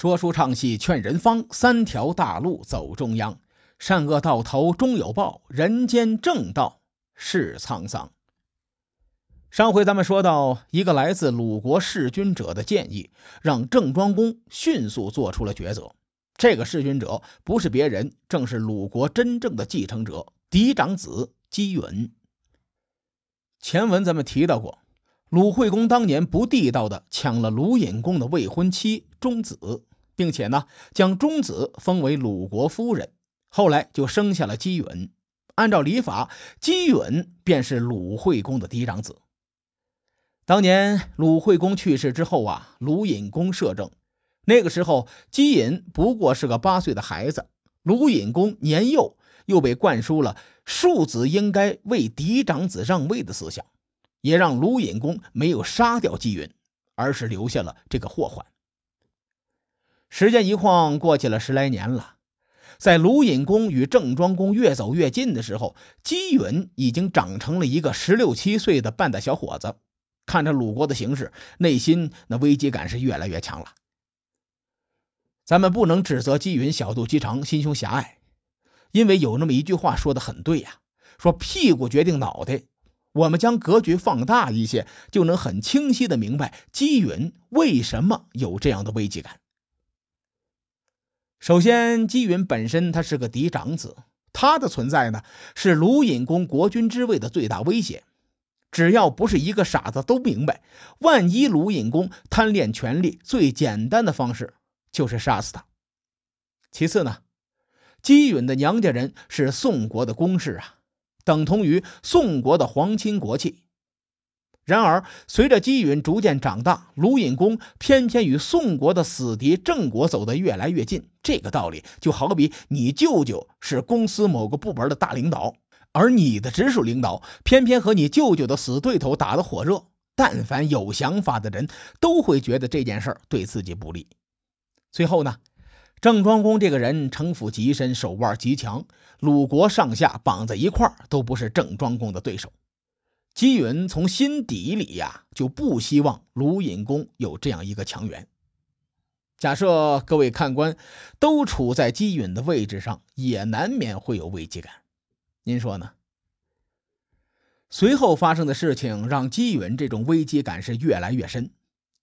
说书唱戏劝人方，三条大路走中央。善恶到头终有报，人间正道是沧桑。上回咱们说到，一个来自鲁国弑君者的建议，让郑庄公迅速做出了抉择。这个弑君者不是别人，正是鲁国真正的继承者嫡长子姬允。前文咱们提到过。鲁惠公当年不地道的抢了鲁隐公的未婚妻钟子，并且呢将钟子封为鲁国夫人，后来就生下了姬允。按照礼法，姬允便是鲁惠公的嫡长子。当年鲁惠公去世之后啊，鲁隐公摄政，那个时候姬隐不过是个八岁的孩子，鲁隐公年幼，又被灌输了庶子应该为嫡长子让位的思想。也让鲁隐公没有杀掉姬允，而是留下了这个祸患。时间一晃过去了十来年了，在鲁隐公与郑庄公越走越近的时候，姬允已经长成了一个十六七岁的半大小伙子。看着鲁国的形势，内心那危机感是越来越强了。咱们不能指责姬允小肚鸡肠、心胸狭隘，因为有那么一句话说的很对呀，说屁股决定脑袋。我们将格局放大一些，就能很清晰的明白姬允为什么有这样的危机感。首先，姬允本身他是个嫡长子，他的存在呢是鲁隐公国君之位的最大威胁。只要不是一个傻子都明白，万一鲁隐公贪恋权力，最简单的方式就是杀死他。其次呢，姬允的娘家人是宋国的公室啊。等同于宋国的皇亲国戚。然而，随着姬允逐渐长大，鲁隐公偏偏与宋国的死敌郑国走得越来越近。这个道理就好比你舅舅是公司某个部门的大领导，而你的直属领导偏偏和你舅舅的死对头打得火热。但凡有想法的人都会觉得这件事对自己不利。最后呢？郑庄公这个人城府极深，手腕极强，鲁国上下绑在一块儿都不是郑庄公的对手。姬允从心底里呀就不希望鲁隐公有这样一个强援。假设各位看官都处在姬允的位置上，也难免会有危机感。您说呢？随后发生的事情让姬允这种危机感是越来越深。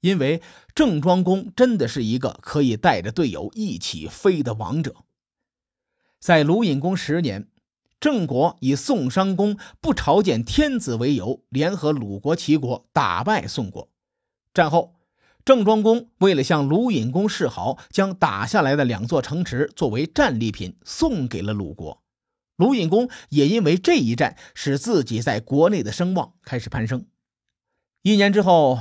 因为郑庄公真的是一个可以带着队友一起飞的王者。在鲁隐公十年，郑国以宋商公不朝见天子为由，联合鲁国、齐国打败宋国。战后，郑庄公为了向鲁隐公示好，将打下来的两座城池作为战利品送给了鲁国。鲁隐公也因为这一战，使自己在国内的声望开始攀升。一年之后。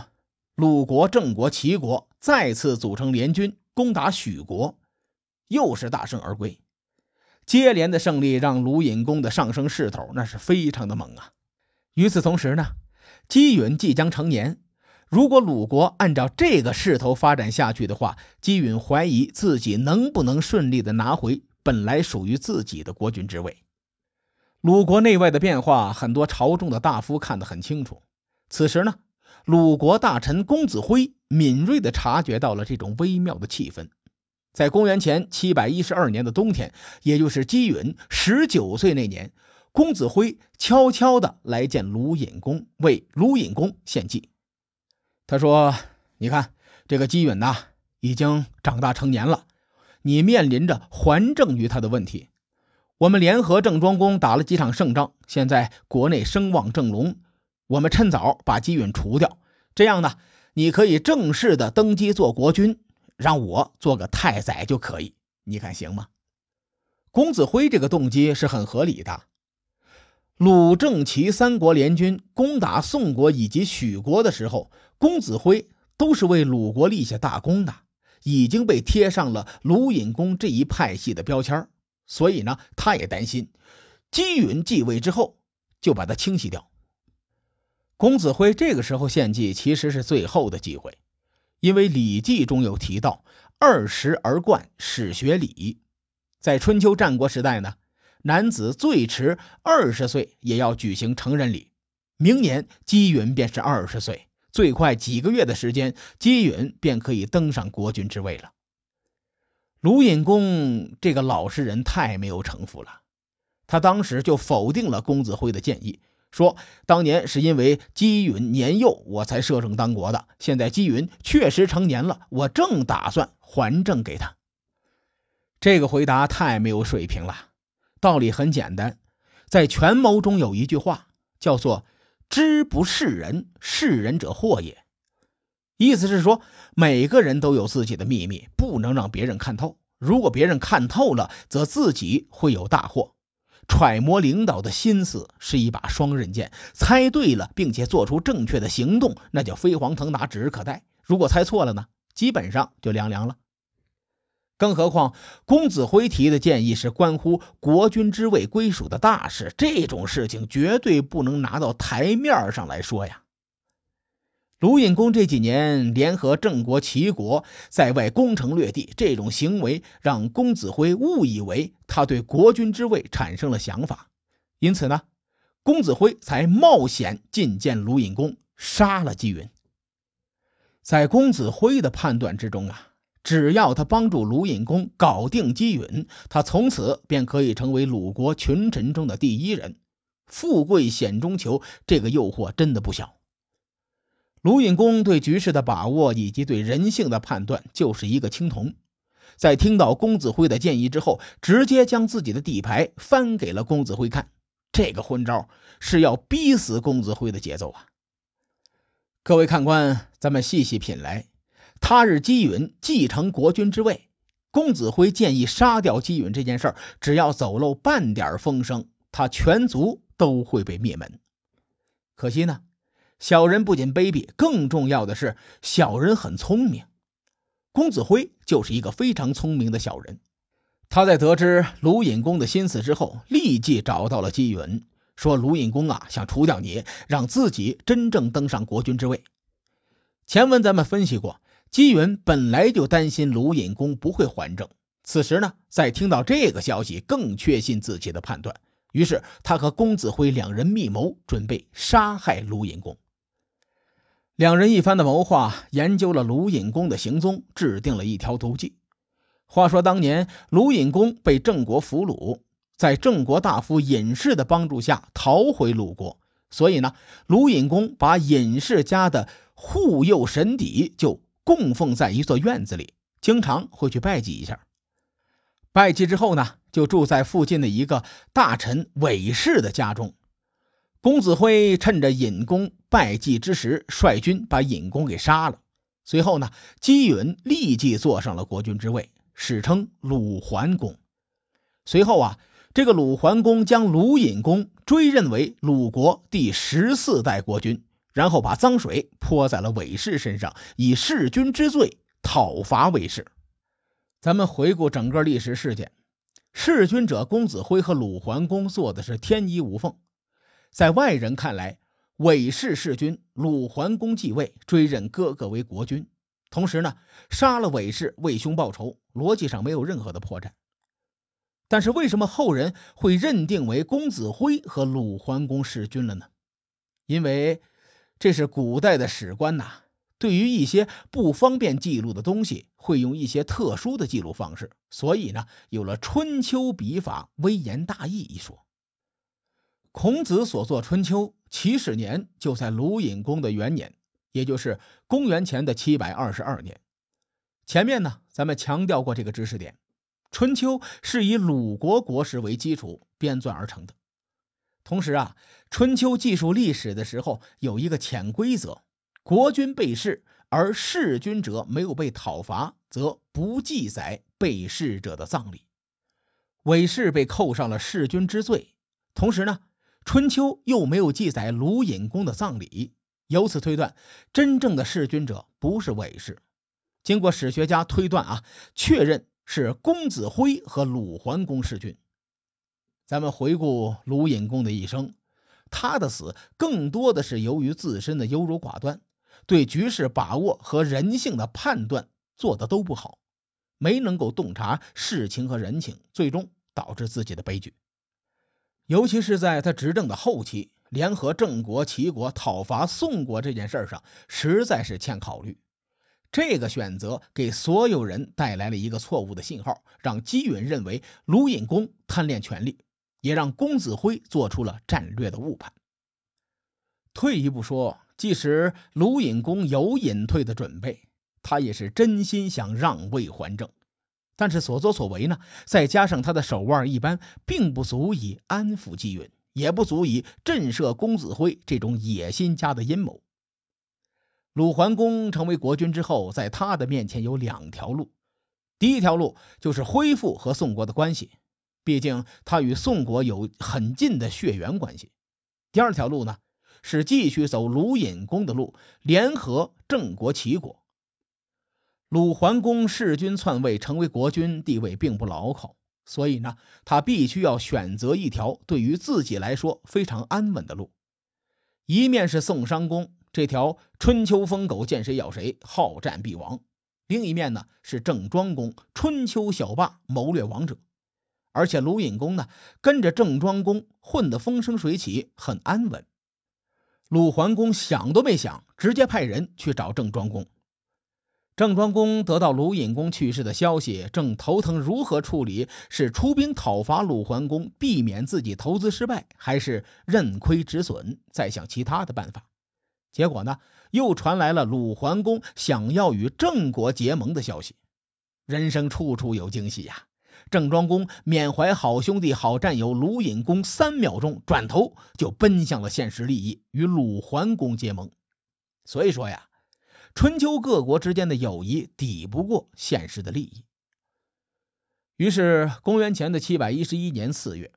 鲁国、郑国、齐国再次组成联军攻打许国，又是大胜而归。接连的胜利让鲁隐公的上升势头那是非常的猛啊。与此同时呢，姬允即将成年，如果鲁国按照这个势头发展下去的话，姬允怀疑自己能不能顺利的拿回本来属于自己的国君之位。鲁国内外的变化，很多朝中的大夫看得很清楚。此时呢。鲁国大臣公子辉敏锐地察觉到了这种微妙的气氛，在公元前七百一十二年的冬天，也就是姬允十九岁那年，公子辉悄悄地来见鲁隐公，为鲁隐公献计。他说：“你看，这个姬允呐，已经长大成年了，你面临着还政于他的问题。我们联合郑庄公打了几场胜仗，现在国内声望正隆。”我们趁早把姬允除掉，这样呢，你可以正式的登基做国君，让我做个太宰就可以。你看行吗？公子辉这个动机是很合理的。鲁、郑、齐三国联军攻打宋国以及许国的时候，公子辉都是为鲁国立下大功的，已经被贴上了鲁隐公这一派系的标签所以呢，他也担心姬允继位之后就把他清洗掉。公子辉这个时候献计，其实是最后的机会，因为《礼记》中有提到“二十而冠，始学礼”。在春秋战国时代呢，男子最迟二十岁也要举行成人礼。明年姬允便是二十岁，最快几个月的时间，姬允便可以登上国君之位了。卢隐公这个老实人太没有城府了，他当时就否定了公子辉的建议，说当年是因为姬允年幼，我才摄政当国的。现在姬允确实成年了，我正打算还政给他。这个回答太没有水平了。道理很简单，在权谋中有一句话叫做“知不是人，是人者祸也”。意思是说，每个人都有自己的秘密，不能让别人看透。如果别人看透了，则自己会有大祸。揣摩领导的心思是一把双刃剑，猜对了，并且做出正确的行动，那叫飞黄腾达，指日可待。如果猜错了呢，基本上就凉凉了。更何况，公子辉提的建议是关乎国君之位归属的大事，这种事情绝对不能拿到台面上来说呀。鲁隐公这几年联合郑国、齐国在外攻城略地，这种行为让公子辉误以为他对国君之位产生了想法，因此呢，公子辉才冒险觐见鲁隐公，杀了姬云。在公子辉的判断之中啊，只要他帮助鲁隐公搞定姬允，他从此便可以成为鲁国群臣中的第一人，富贵险中求，这个诱惑真的不小。卢隐公对局势的把握以及对人性的判断，就是一个青铜。在听到公子辉的建议之后，直接将自己的底牌翻给了公子辉看。这个昏招是要逼死公子辉的节奏啊！各位看官，咱们细细品来。他日姬允继承国君之位，公子辉建议杀掉姬允这件事儿，只要走漏半点风声，他全族都会被灭门。可惜呢。小人不仅卑鄙，更重要的是，小人很聪明。公子辉就是一个非常聪明的小人。他在得知卢隐公的心思之后，立即找到了姬云，说：“卢隐公啊，想除掉你，让自己真正登上国君之位。”前文咱们分析过，姬云本来就担心卢隐公不会还政，此时呢，在听到这个消息，更确信自己的判断。于是，他和公子辉两人密谋，准备杀害卢隐公。两人一番的谋划，研究了卢隐公的行踪，制定了一条毒计。话说当年卢隐公被郑国俘虏，在郑国大夫尹氏的帮助下逃回鲁国，所以呢，卢隐公把尹氏家的护佑神邸就供奉在一座院子里，经常会去拜祭一下。拜祭之后呢，就住在附近的一个大臣韦氏的家中。公子辉趁着尹公拜祭之时，率军把尹公给杀了。随后呢，姬允立即坐上了国君之位，史称鲁桓公。随后啊，这个鲁桓公将鲁隐公追认为鲁国第十四代国君，然后把脏水泼在了韦氏身上，以弑君之罪讨伐韦氏。咱们回顾整个历史事件，弑君者公子辉和鲁桓公做的是天衣无缝。在外人看来，韦氏弑君，鲁桓公继位，追认哥哥为国君，同时呢，杀了韦氏为兄报仇，逻辑上没有任何的破绽。但是为什么后人会认定为公子辉和鲁桓公弑君了呢？因为这是古代的史官呐，对于一些不方便记录的东西，会用一些特殊的记录方式，所以呢，有了春秋笔法微言大义一说。孔子所作《春秋》，起始年就在鲁隐公的元年，也就是公元前的七百二十二年。前面呢，咱们强调过这个知识点，《春秋》是以鲁国国史为基础编撰而成的。同时啊，《春秋》记述历史的时候有一个潜规则：国君被弑，而弑君者没有被讨伐，则不记载被弑者的葬礼。韦氏被扣上了弑君之罪，同时呢。春秋又没有记载鲁隐公的葬礼，由此推断，真正的弑君者不是韦氏。经过史学家推断啊，确认是公子辉和鲁桓公弑君。咱们回顾鲁隐公的一生，他的死更多的是由于自身的优柔寡断，对局势把握和人性的判断做的都不好，没能够洞察世情和人情，最终导致自己的悲剧。尤其是在他执政的后期，联合郑国、齐国讨伐宋国这件事上，实在是欠考虑。这个选择给所有人带来了一个错误的信号，让姬允认为卢隐公贪恋权力，也让公子辉做出了战略的误判。退一步说，即使卢隐公有隐退的准备，他也是真心想让位还政，但是所作所为呢，再加上他的手腕一般，并不足以安抚姬允，也不足以震慑公子辉这种野心家的阴谋。鲁桓公成为国君之后，在他的面前有两条路。第一条路就是恢复和宋国的关系，毕竟他与宋国有很近的血缘关系。第二条路呢，是继续走鲁隐公的路，联合郑国、齐国。鲁桓公弑君篡位，成为国君，地位并不牢靠，所以呢，他必须要选择一条对于自己来说非常安稳的路。一面是宋商公。这条春秋疯狗见谁咬谁，好战必亡。另一面呢是郑庄公，春秋小霸，谋略王者。而且鲁隐公呢跟着郑庄公混得风生水起，很安稳。鲁桓公想都没想，直接派人去找郑庄公。郑庄公得到鲁隐公去世的消息，正头疼如何处理：是出兵讨伐鲁桓公，避免自己投资失败，还是认亏止损，再想其他的办法？结果呢，又传来了鲁桓公想要与郑国结盟的消息。人生处处有惊喜呀！郑庄公缅怀好兄弟、好战友鲁隐公，三秒钟转头就奔向了现实利益，与鲁桓公结盟。所以说呀，春秋各国之间的友谊抵不过现实的利益。于是，公元前的七百一十一年四月，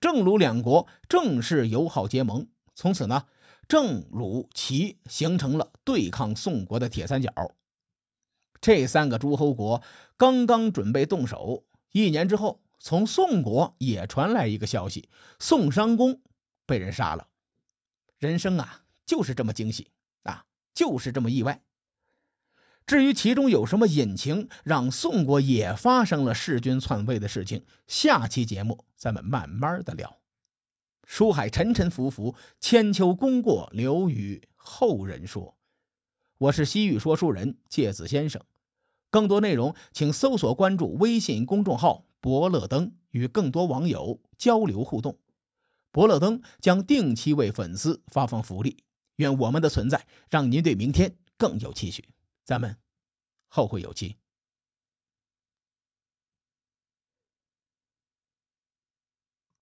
郑鲁两国正式友好结盟。从此呢。郑、鲁、齐形成了对抗宋国的铁三角。这三个诸侯国刚刚准备动手，一年之后，从宋国也传来一个消息：宋商公被人杀了。人生啊，就是这么惊喜，就是这么意外。至于其中有什么隐情，让宋国也发生了弑君篡位的事情，下期节目咱们慢慢的聊。书海沉沉浮浮，千秋功过留与后人说。我是西域说书人介子先生，更多内容请搜索关注微信公众号“伯乐灯”，与更多网友交流互动。伯乐灯将定期为粉丝发放福利。愿我们的存在让您对明天更有期许。咱们后会有期。